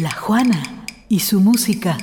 La Juana y su música.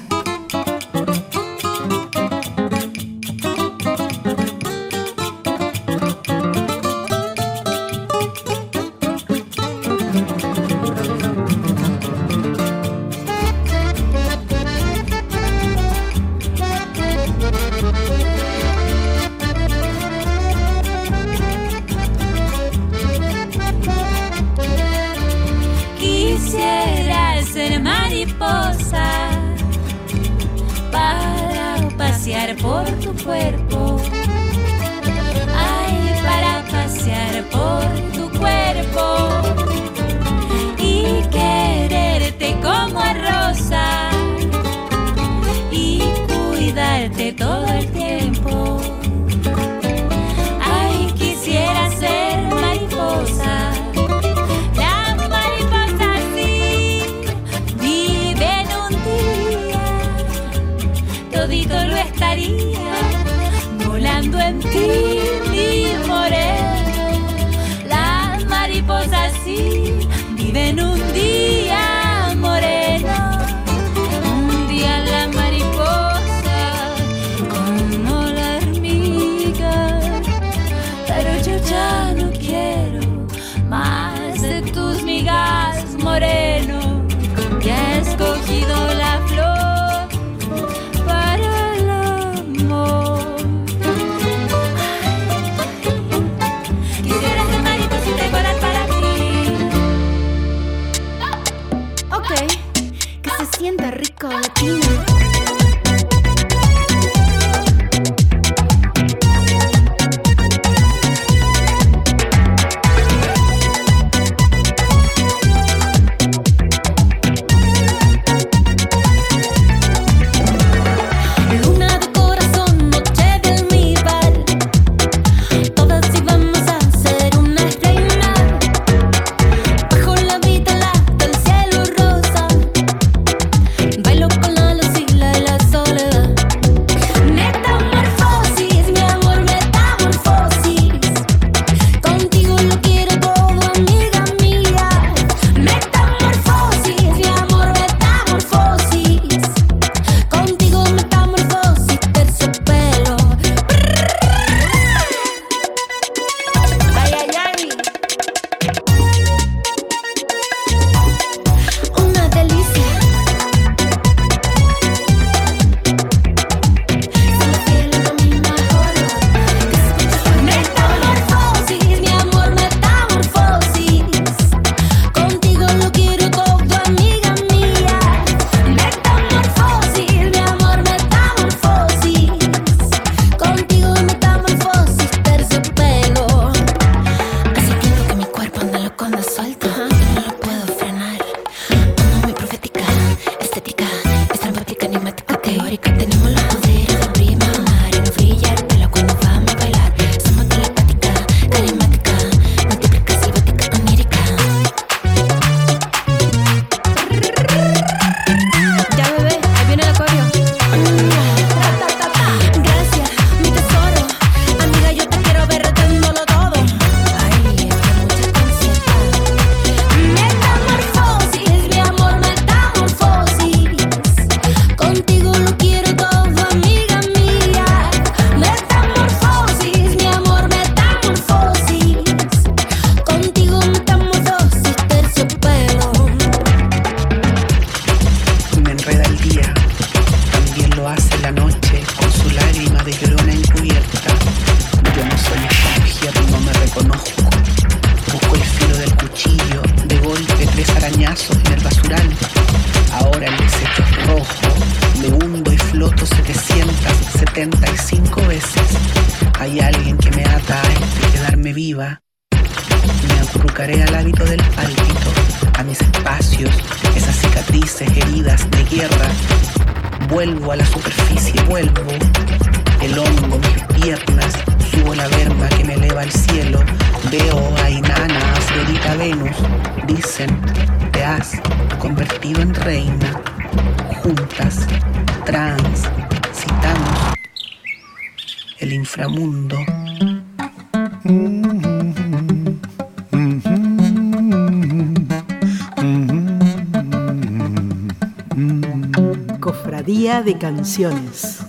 De Canciones.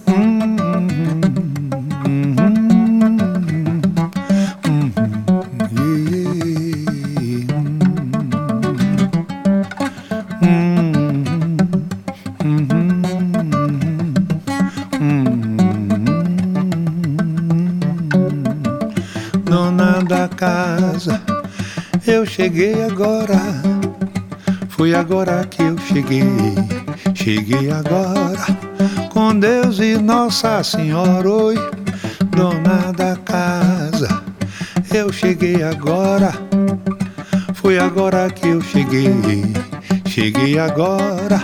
Dona da casa, eu cheguei agora. Foi agora que eu cheguei, cheguei agora. Com Deus e Nossa Senhora, oi, dona da casa. Eu cheguei agora, foi agora que eu cheguei, cheguei agora.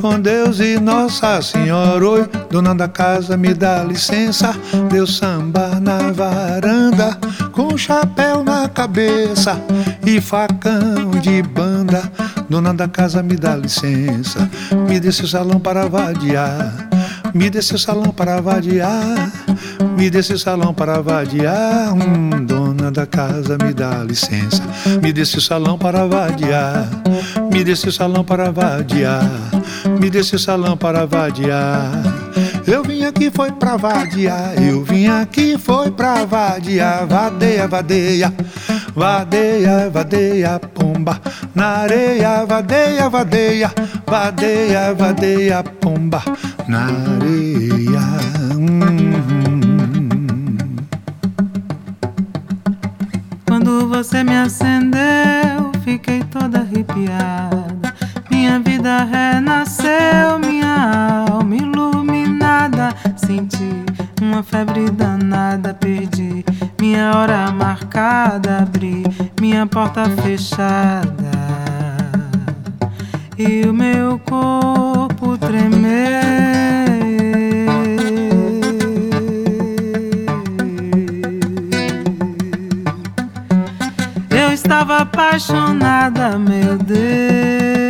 Com Deus e Nossa Senhora, oi, dona da casa, me dá licença. Deu samba na varanda, com chapéu na cabeça e facão de banda. Dona da casa, me dá licença, me dê seu salão para vadiar. Me dê seu salão para vadiar, me dê seu salão para vadiar. Hum, dona da casa, me dá licença, me dê seu salão para vadiar, me dê seu salão para vadiar, me dê seu salão para vadiar. Eu vim aqui foi pra vadiar, eu vim aqui foi pra vadiar, vadeia, vadeia, vadeia, vadeia, pomba, na areia, vadeia, vadeia, vadeia, vadeia, pomba, na areia. Hum. Quando você me acendeu, fiquei toda arrepiada. Minha vida renasceu, minha alma uma febre danada, perdi minha hora marcada, abri minha porta fechada e o meu corpo tremer. Eu estava apaixonada, meu Deus.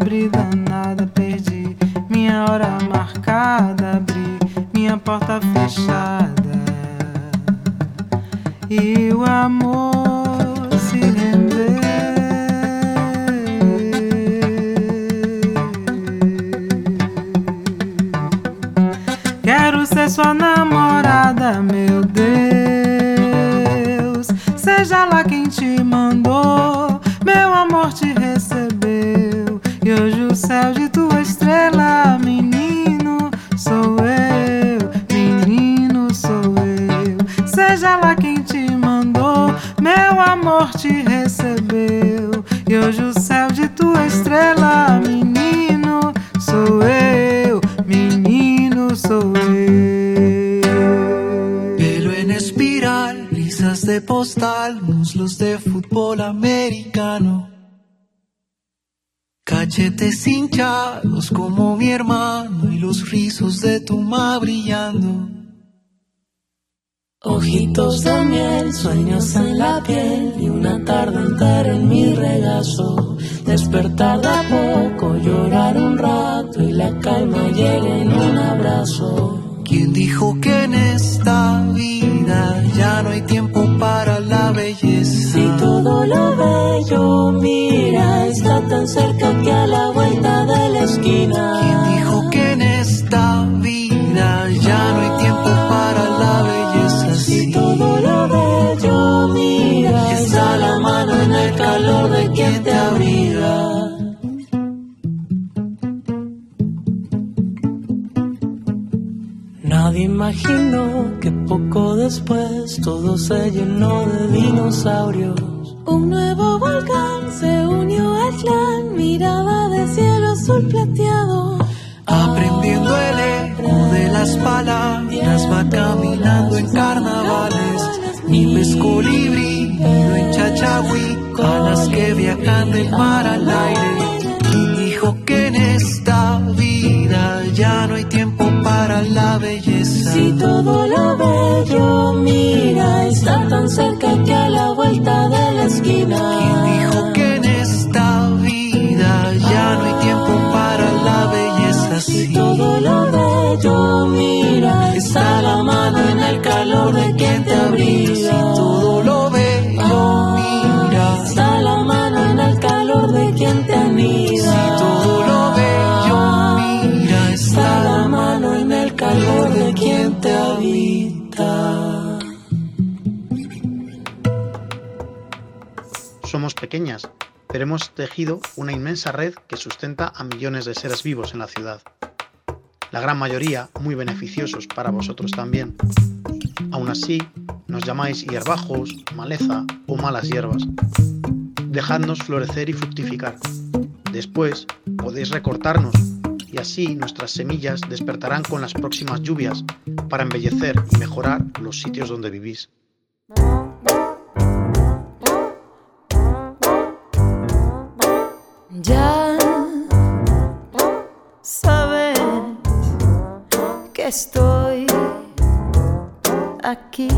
breathe dando. Imaginó que poco después todo se llenó de dinosaurios. Un nuevo volcán se unió al clan, miraba de cielo azul plateado. Aprendiendo el eco de las palabras, va caminando en carnavales. Y ves colibrí, en chachagüí, alas que viajan del mar al aire. Y dijo que en esta vida ya no hay tiempo para la belleza. Si todo lo bello mira, está tan cerca que a la vuelta de la esquina. ¿Quién dijo que en esta vida ya no hay tiempo para la belleza? Si todo lo bello mira, está la mano en el calor de quien te abriga. pequeñas, pero hemos tejido una inmensa red que sustenta a millones de seres vivos en la ciudad. La gran mayoría muy beneficiosos para vosotros también. Aún así, nos llamáis hierbajos, maleza o malas hierbas. Dejadnos florecer y fructificar. Después podéis recortarnos y así nuestras semillas despertarán con las próximas lluvias para embellecer y mejorar los sitios donde vivís. Ya sabes que estoy aquí.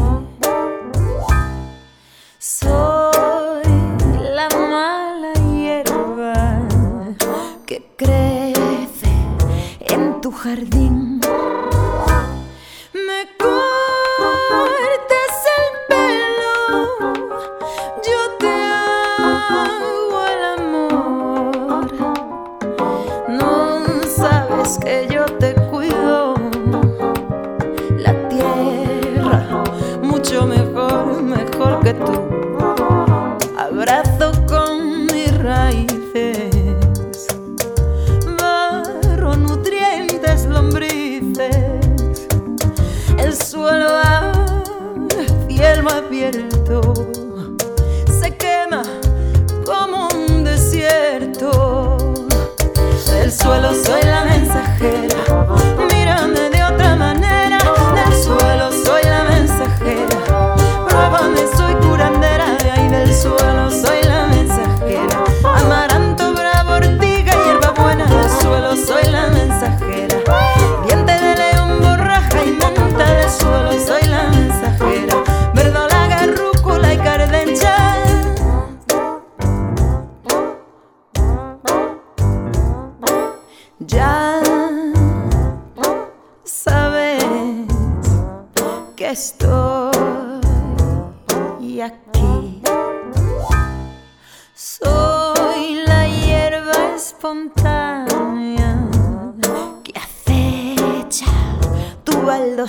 Me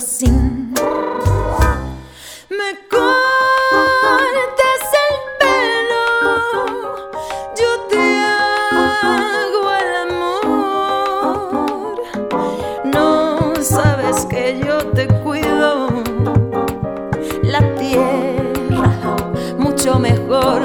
cortas el pelo, yo te hago el amor. No sabes que yo te cuido la tierra mucho mejor.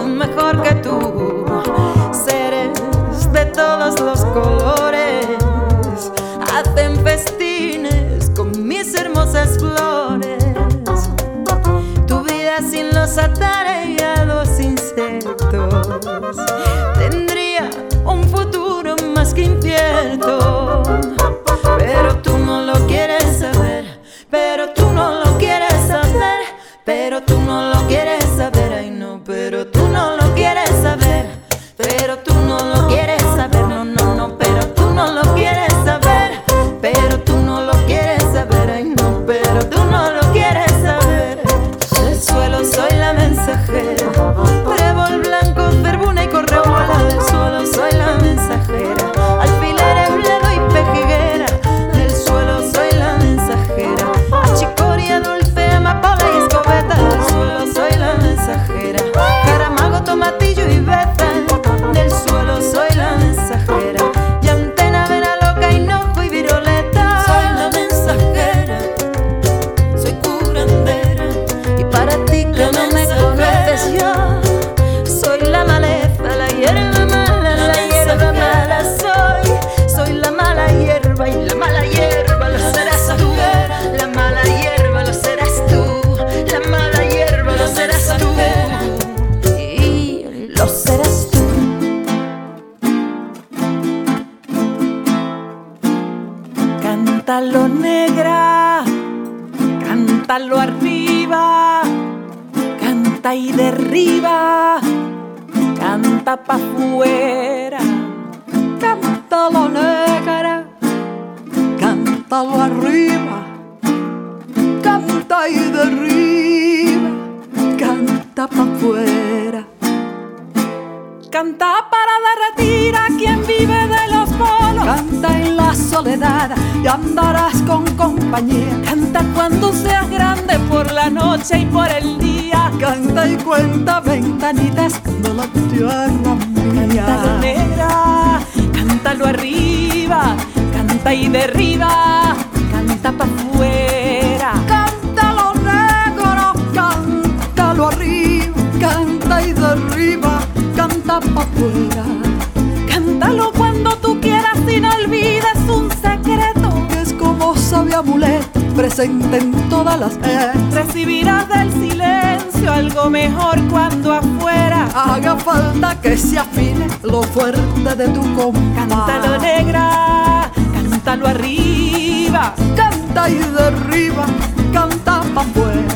Lo fuerte de tu compás. Cántalo negra, cántalo arriba, canta y derriba, canta pa' afuera.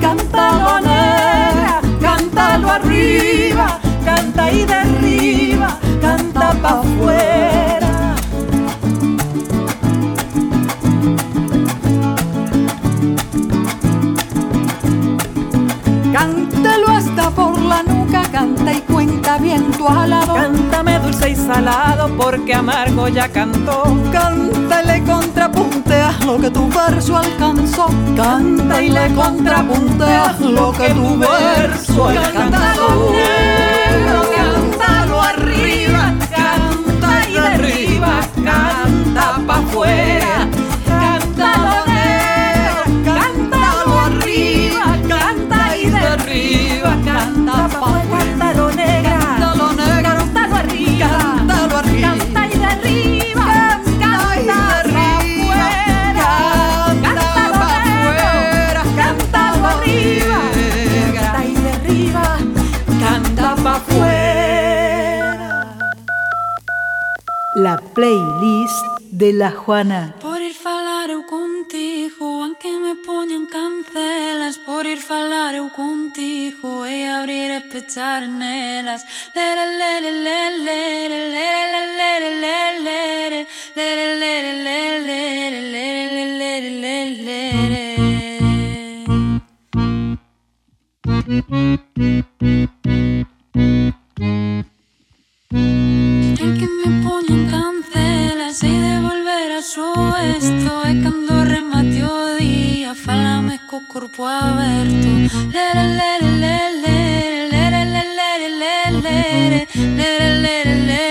Cántalo negra, cántalo arriba, canta y derriba, canta pa' afuera. Cántalo hasta por la nuca, canta y cuenta bien tu alado. Cántame dulce y salado porque amargo ya cantó. Cántale contrapuntea lo que tu verso alcanzó. Canta y le contrapuntea lo que tu verso alcanzó. Cántalo arriba, canta y derriba, canta pa' afuera. De la Juana. Por ir falar eu contigo, aunque me poñan cancelas Por ir falar eu contigo e abrir e nelas Lere, lere, lere, lere, lere, lere, lere, lere, lere, lere, lere, lere, lere, lere, lere, En cando remate o día Falame co corpo aberto Lere, lere, lere, lere, lere, lere, lere, lere, lere, lere, lere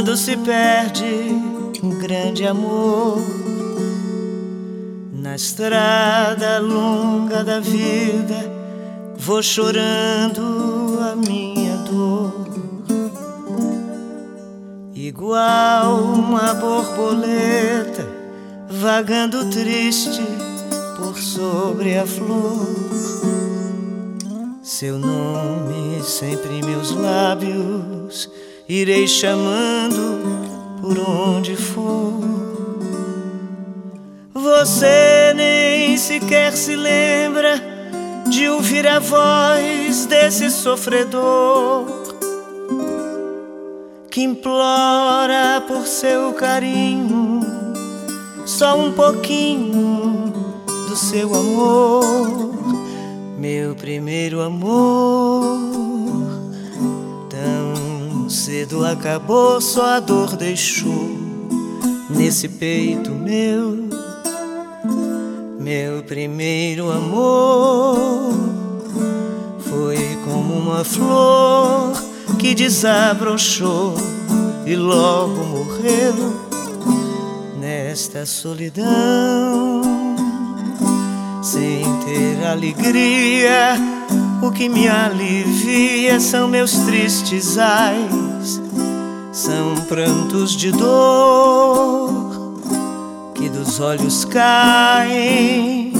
quando se perde um grande amor. Na estrada longa da vida, vou chorando a minha dor. Igual uma borboleta vagando triste por sobre a flor. Seu nome sempre em meus lábios, irei chamando por onde for. Você nem sequer se lembra de ouvir a voz desse sofredor que implora por seu carinho, só um pouquinho do seu amor, meu primeiro amor. Cedo acabou, só a dor deixou nesse peito meu, meu primeiro amor. Foi como uma flor que desabrochou e logo morreu nesta solidão, sem ter alegria. O que me alivia são meus tristes ais, são prantos de dor que dos olhos caem.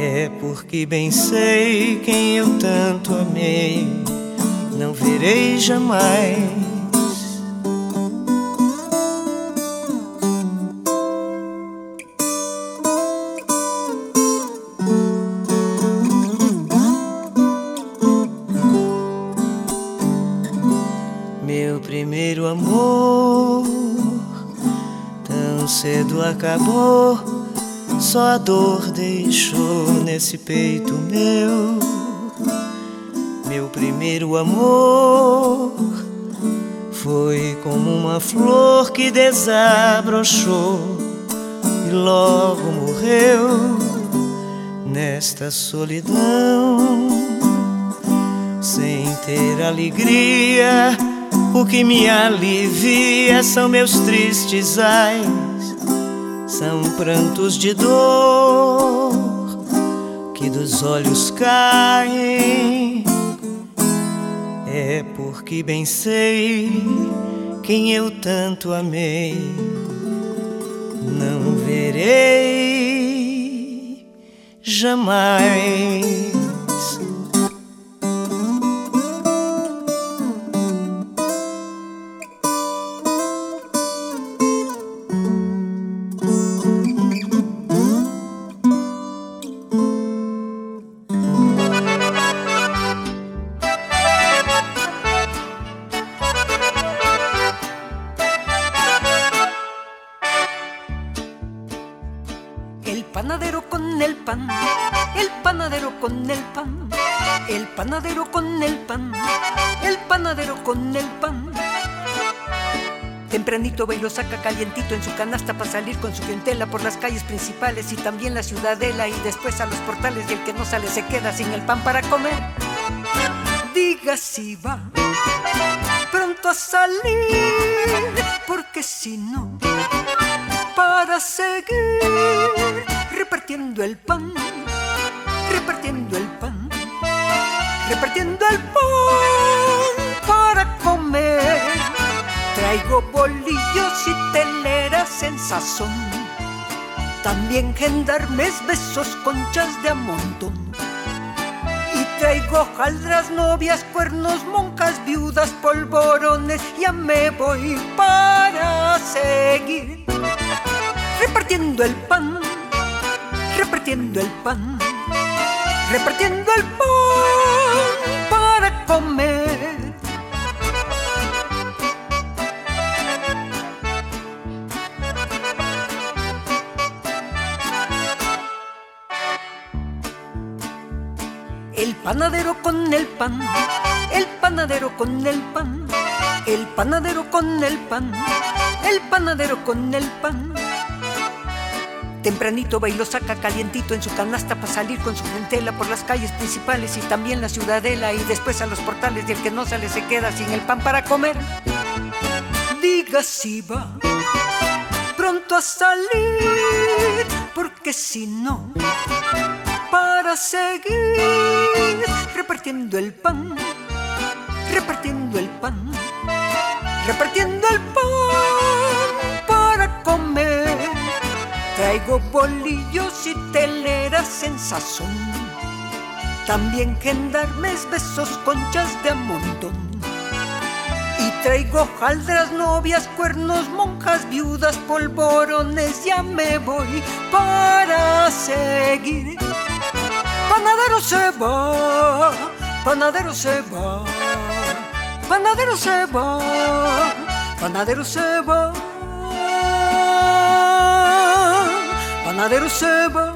É porque bem sei quem eu tanto amei não verei jamais. Acabou, só a dor deixou nesse peito meu meu primeiro amor foi como uma flor que desabrochou e logo morreu nesta solidão, sem ter alegria. O que me alivia são meus tristes ais, são prantos de dor que dos olhos caem. É porque bem sei quem eu tanto amei, não verei jamais. Tempranito va y lo saca calientito en su canasta para salir con su clientela por las calles principales y también la ciudadela y después a los portales y el que no sale se queda sin el pan para comer. Diga si va pronto a salir, porque si no, para seguir repartiendo el pan, repartiendo el pan, repartiendo el pan Traigo bolillos y teleras en sazón, también gendarmes, besos, conchas de a montón. Y traigo hojaldras, novias, cuernos, monjas, viudas, polvorones, ya me voy para seguir repartiendo el pan, repartiendo el pan, repartiendo el pan para comer. Panadero con el pan, el panadero con el pan, el panadero con el pan, el panadero con el pan. Tempranito va y lo saca calientito en su canasta para salir con su gentela por las calles principales y también la ciudadela y después a los portales y el que no sale se queda sin el pan para comer. Diga si va pronto a salir, porque si no, seguir repartiendo el pan, repartiendo el pan, repartiendo el pan para comer Traigo bolillos y teleras en sazón. También gendarmes, besos, conchas de a Y traigo jaldras, novias, cuernos, monjas, viudas, polvorones. Ya me voy para seguir. Panadero se va, panadero se va, panadero se va, panadero se va. panadero se va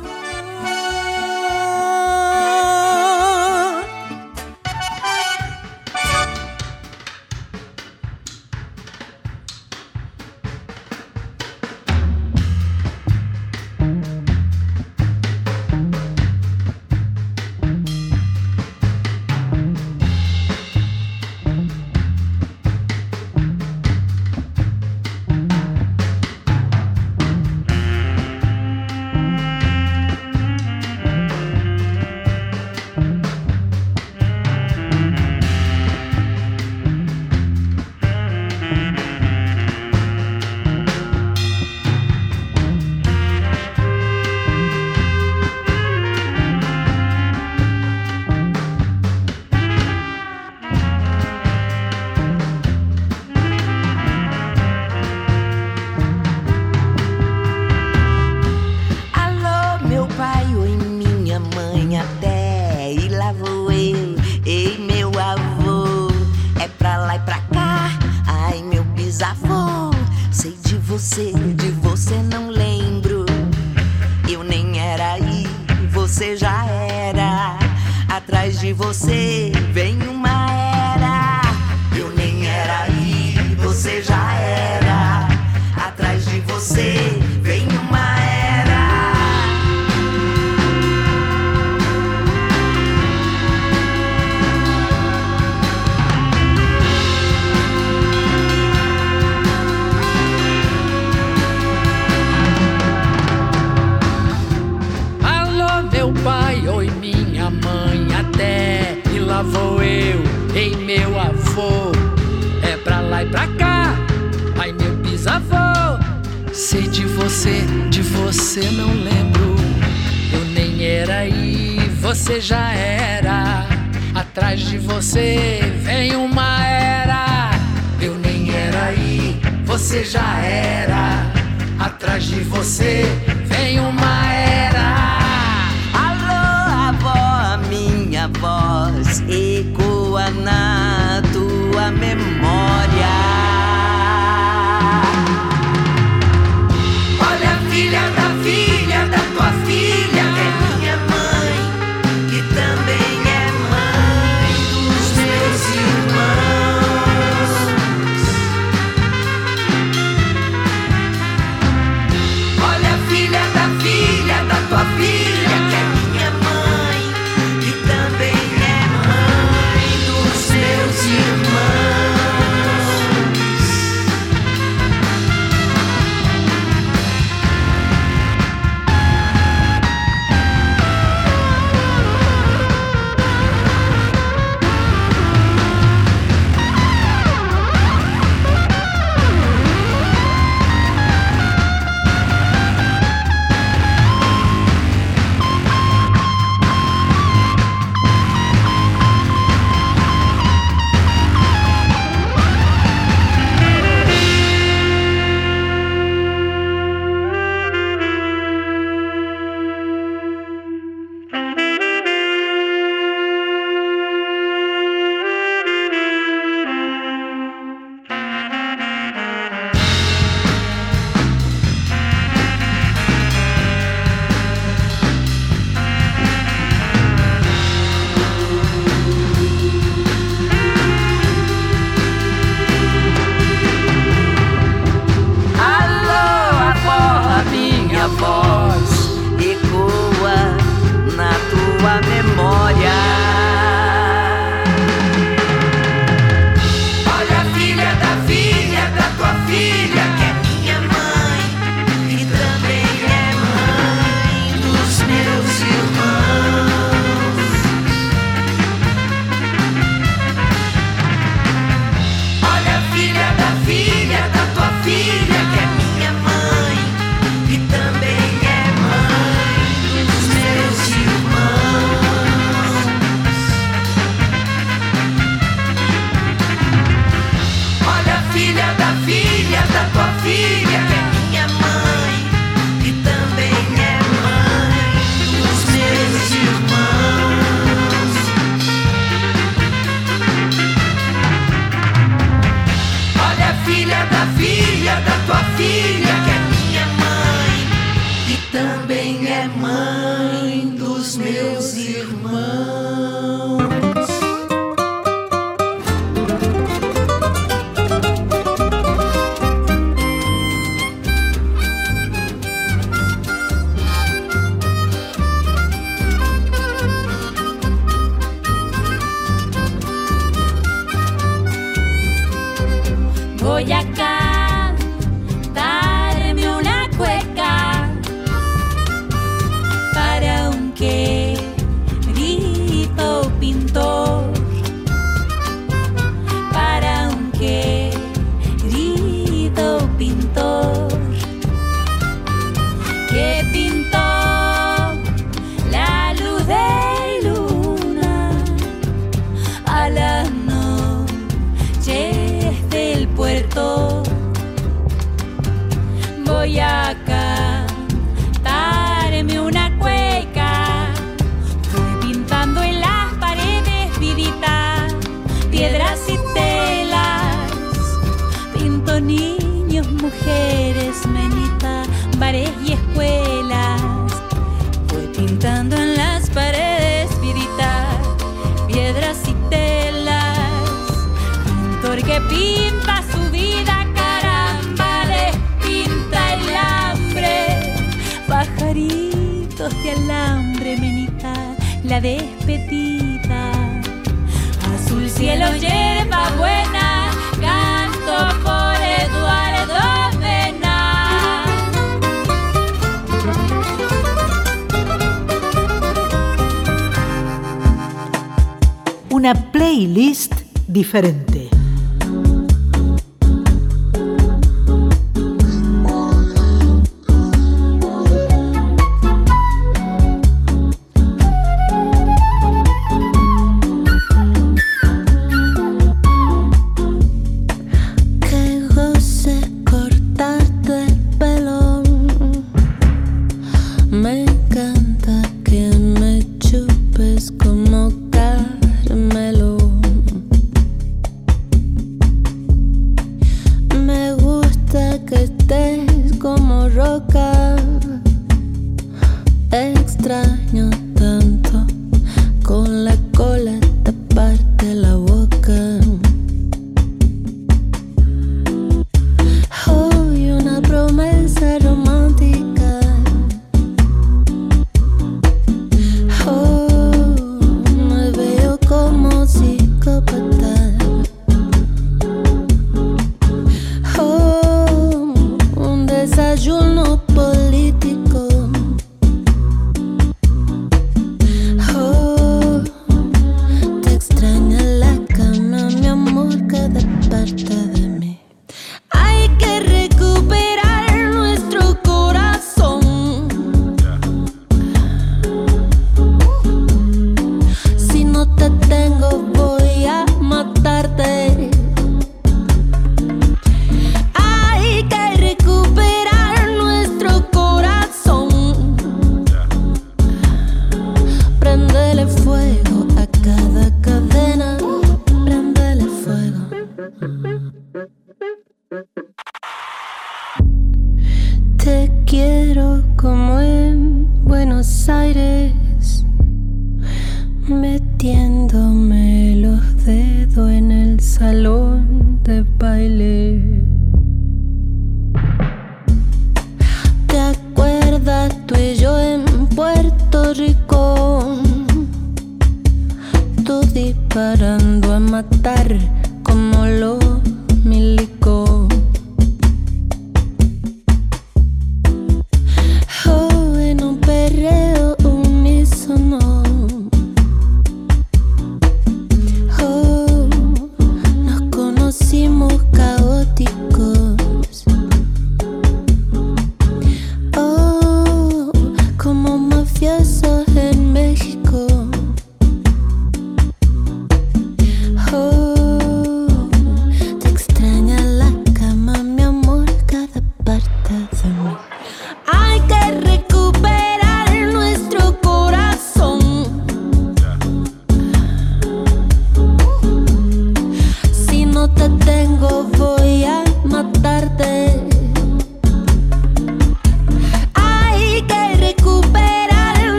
la despedida. Azul cielo, hierba buena, canto por Eduardo Mena. Una playlist diferente.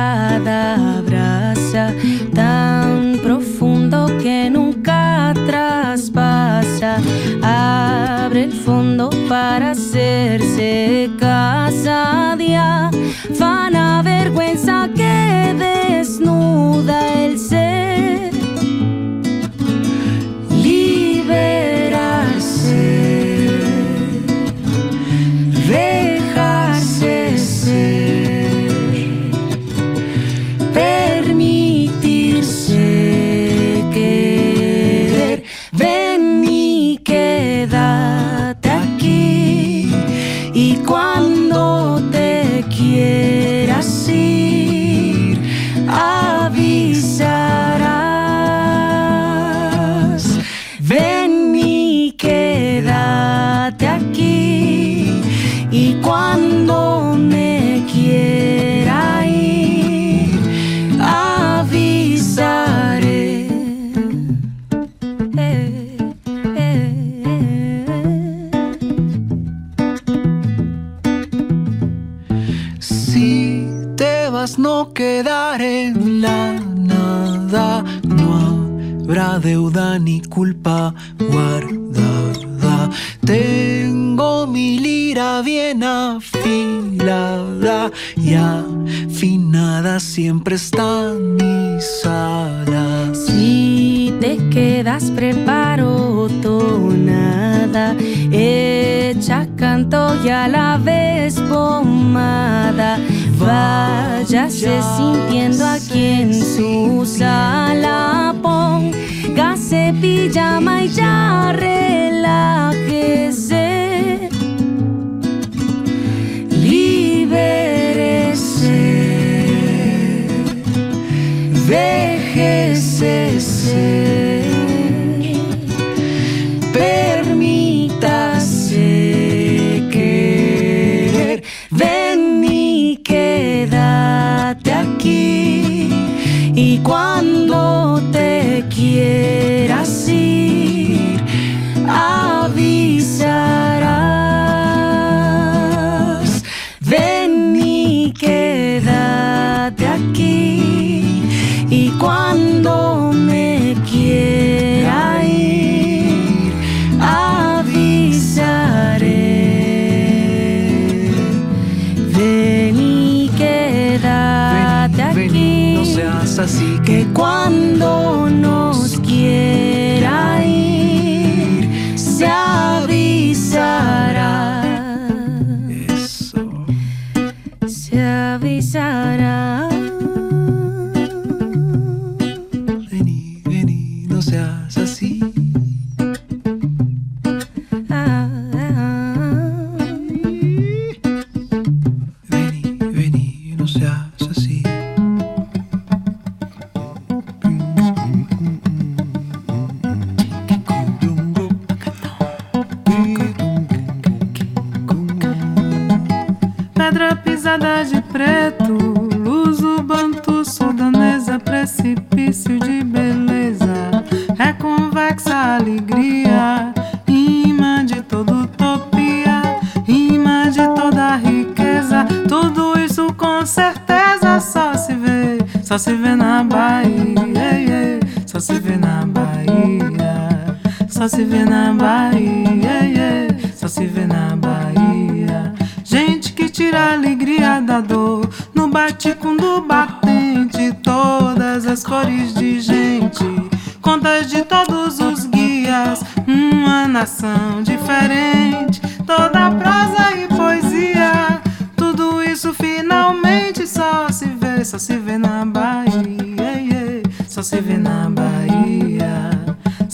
mirada abraza, tan profundo que nunca traspasa. Abre el fondo para hacerse casa de afana vergüenza que desnuda el ser. deuda ni culpa guardada. Tengo mi lira bien afilada y afinada siempre está mis alas. Si te quedas preparo tonada, hecha canto y a la vez pomada váyase sintiendo aquí en su sala. cha mai cha Só se vê na Bahia, só se vê na Bahia, só se vê na Bahia, só se vê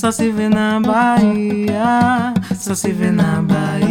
Só se vê na Bahia, só se vê na Bahia.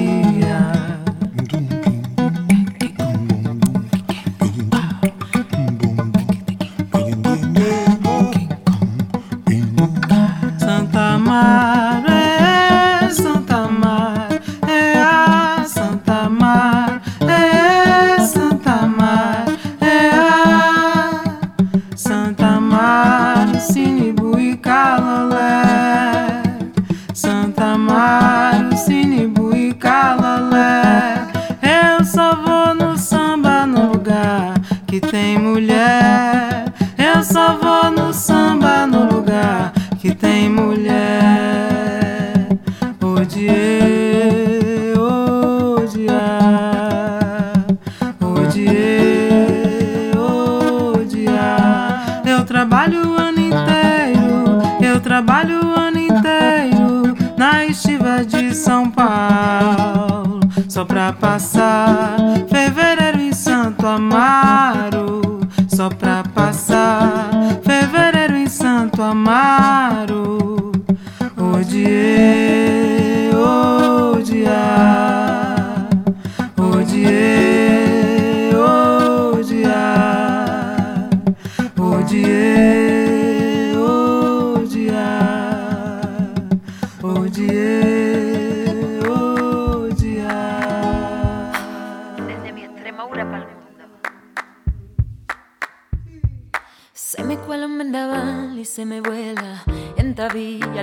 Santo Amaro, só pra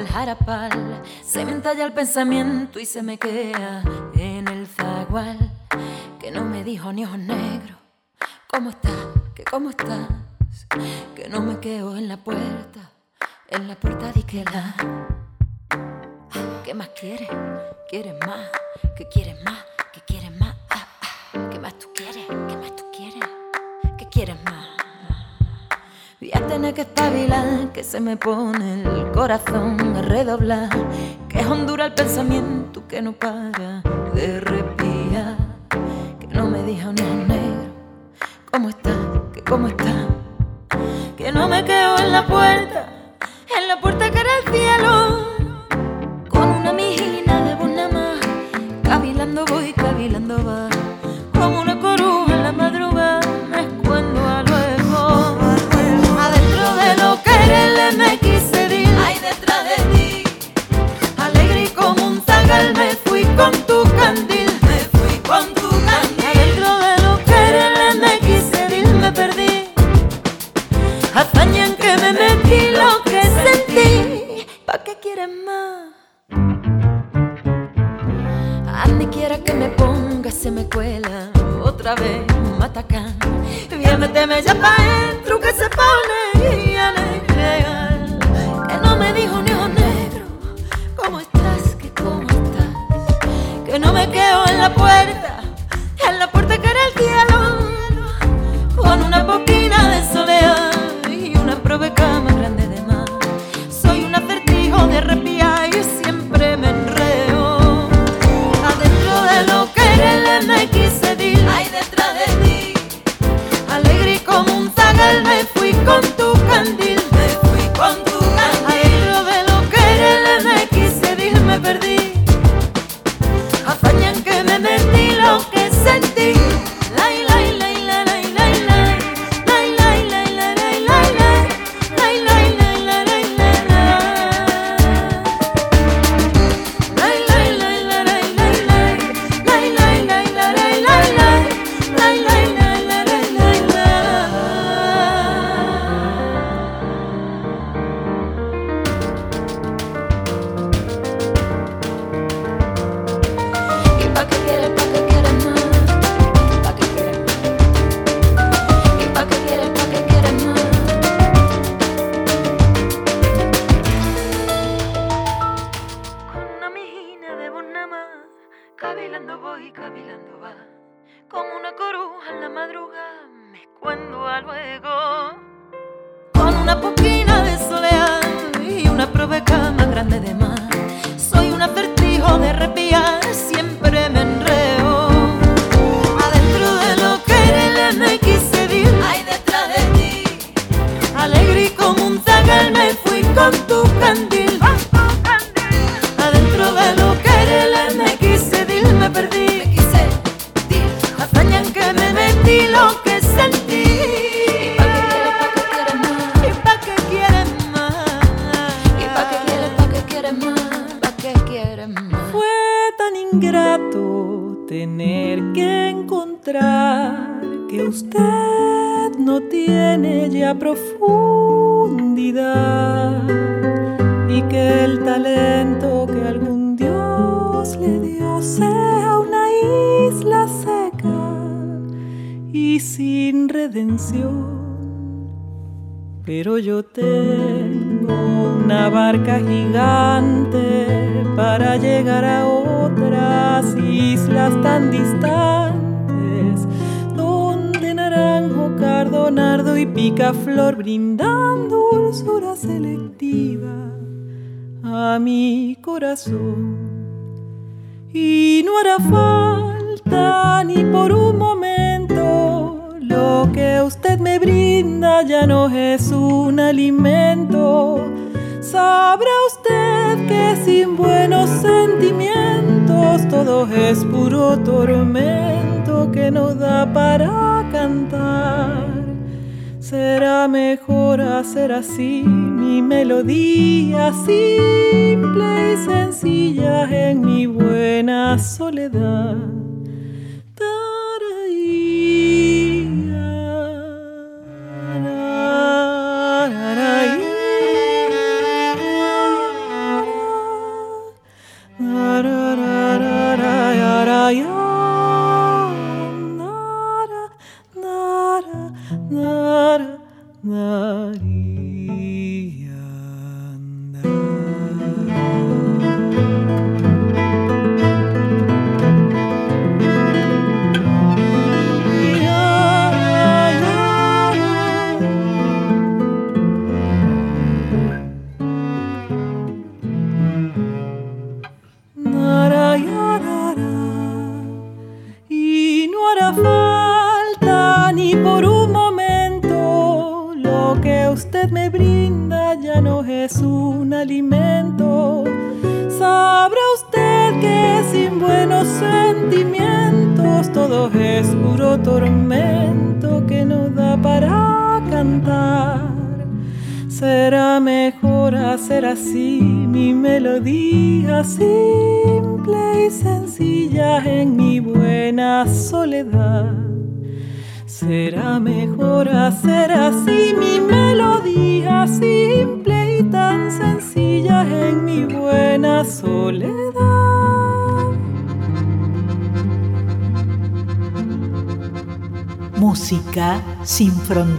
al jarapal, se me entalla el pensamiento y se me queda en el zagual, que no me dijo ni ojos negro, ¿cómo estás? ¿Que cómo estás? Que no me quedo en la puerta, en la puerta de que la... ¿Qué más quieres? ¿Quieres más? ¿Qué quieres más? tener que espabilar, que se me pone el corazón a redoblar, que es Honduras el pensamiento que no para de respirar, que no me dijo negro, ¿cómo está? que cómo está? Que no me quedo en la puerta, en la puerta cara al cielo. candil, me fui con tu candil. Adentro de lo que era me quise dir, me perdí. Hazaña en que me metí lo que sentí. ¿Pa' qué quieres más? A mí quiera que me ponga, se me cuela otra vez, matacán. Bien, méteme ya pa' dentro que se pone. provocando cardonardo y picaflor brindan dulzura selectiva a mi corazón. Y no hará falta ni por un momento lo que usted me brinda ya no es un alimento. Sabrá usted que sin buenos sentimientos todo es puro tormento que no da para cantar. Será mejor hacer así mi melodía simple y sencilla en mi buena soledad.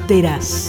Fronteras.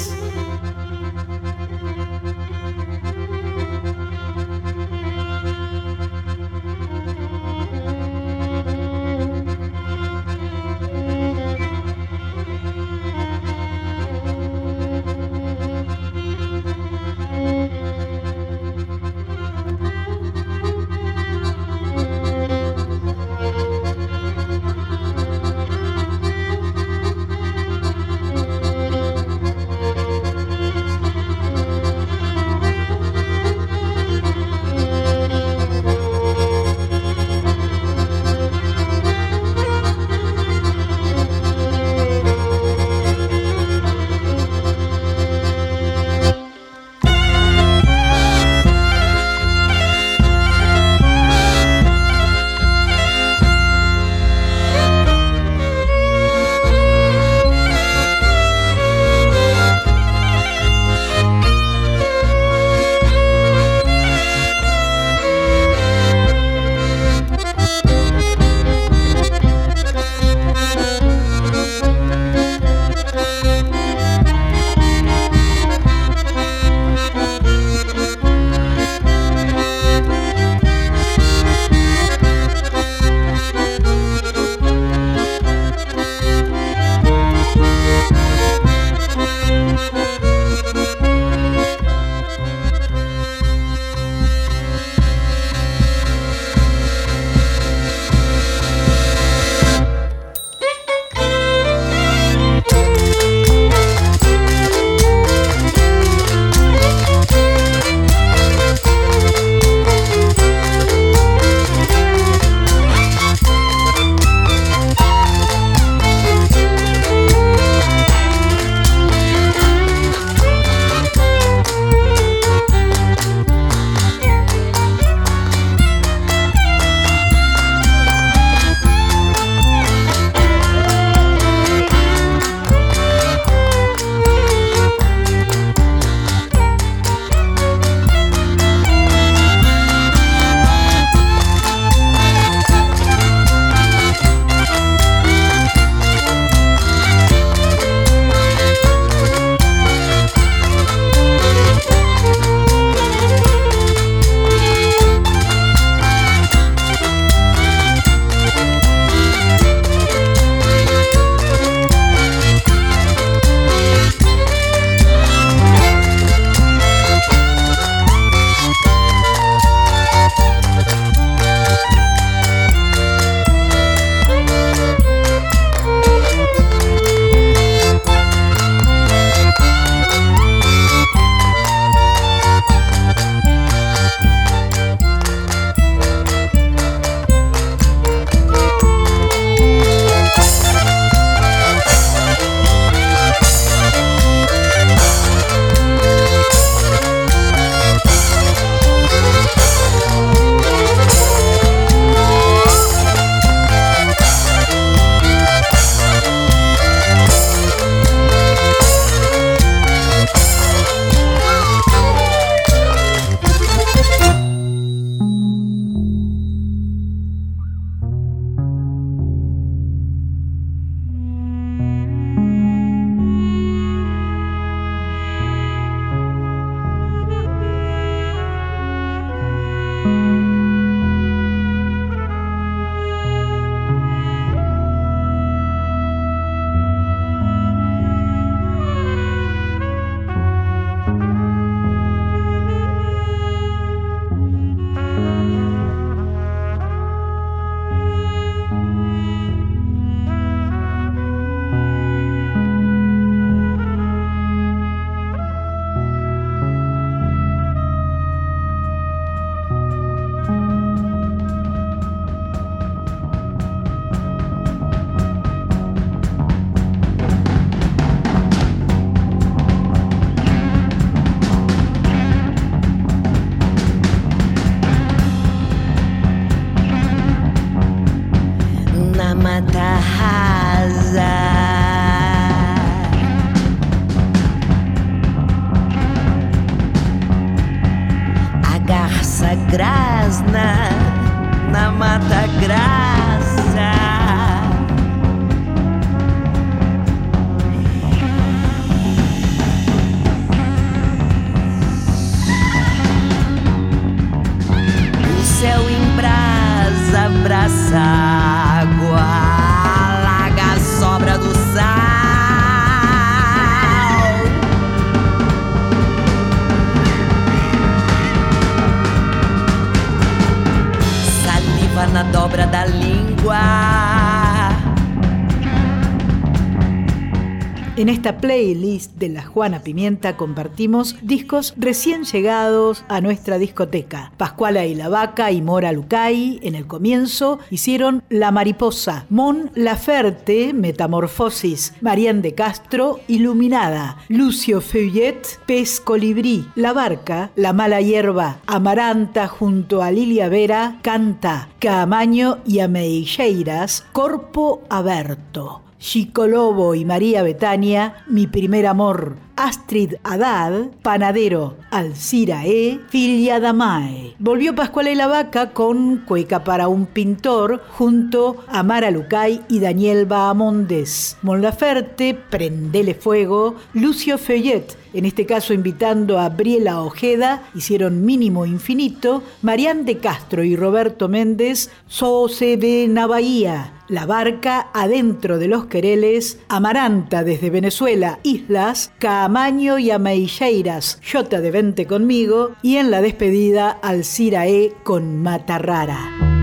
En esta playlist de la Juana Pimienta compartimos discos recién llegados a nuestra discoteca. Pascuala y la Vaca y Mora Lucay en el comienzo hicieron La Mariposa, Mon Laferte, Metamorfosis, Marian de Castro, Iluminada, Lucio Feuillet, Pez Colibrí, La Barca, La Mala Hierba, Amaranta junto a Lilia Vera, Canta, Caamaño y Ameilleiras, Corpo Aberto. Chico Lobo y María Betania, Mi Primer Amor, Astrid Haddad, Panadero, Alcira E, Filia Damae. Volvió Pascual y la Vaca con Cueca para un pintor junto a Mara Lucay y Daniel Bahamondes. Mon Laferte, Prendele Fuego, Lucio Feuillet, en este caso invitando a Briela Ojeda, hicieron Mínimo Infinito, Marián de Castro y Roberto Méndez, So se ve na Bahía, La Barca adentro de los Quereles, Amaranta desde Venezuela, Islas, Caamaño y Ameilleiras, Jota de Vente conmigo y en la despedida Alcira E con Matarrara.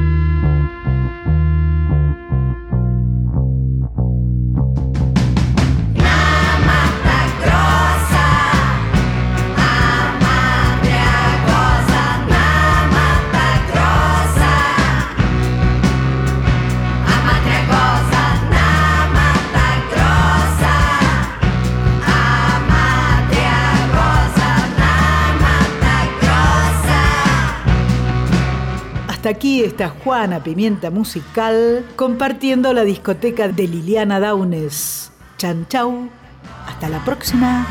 Hasta aquí está Juana Pimienta Musical compartiendo la discoteca de Liliana Daunes. Chan chau. Hasta la próxima.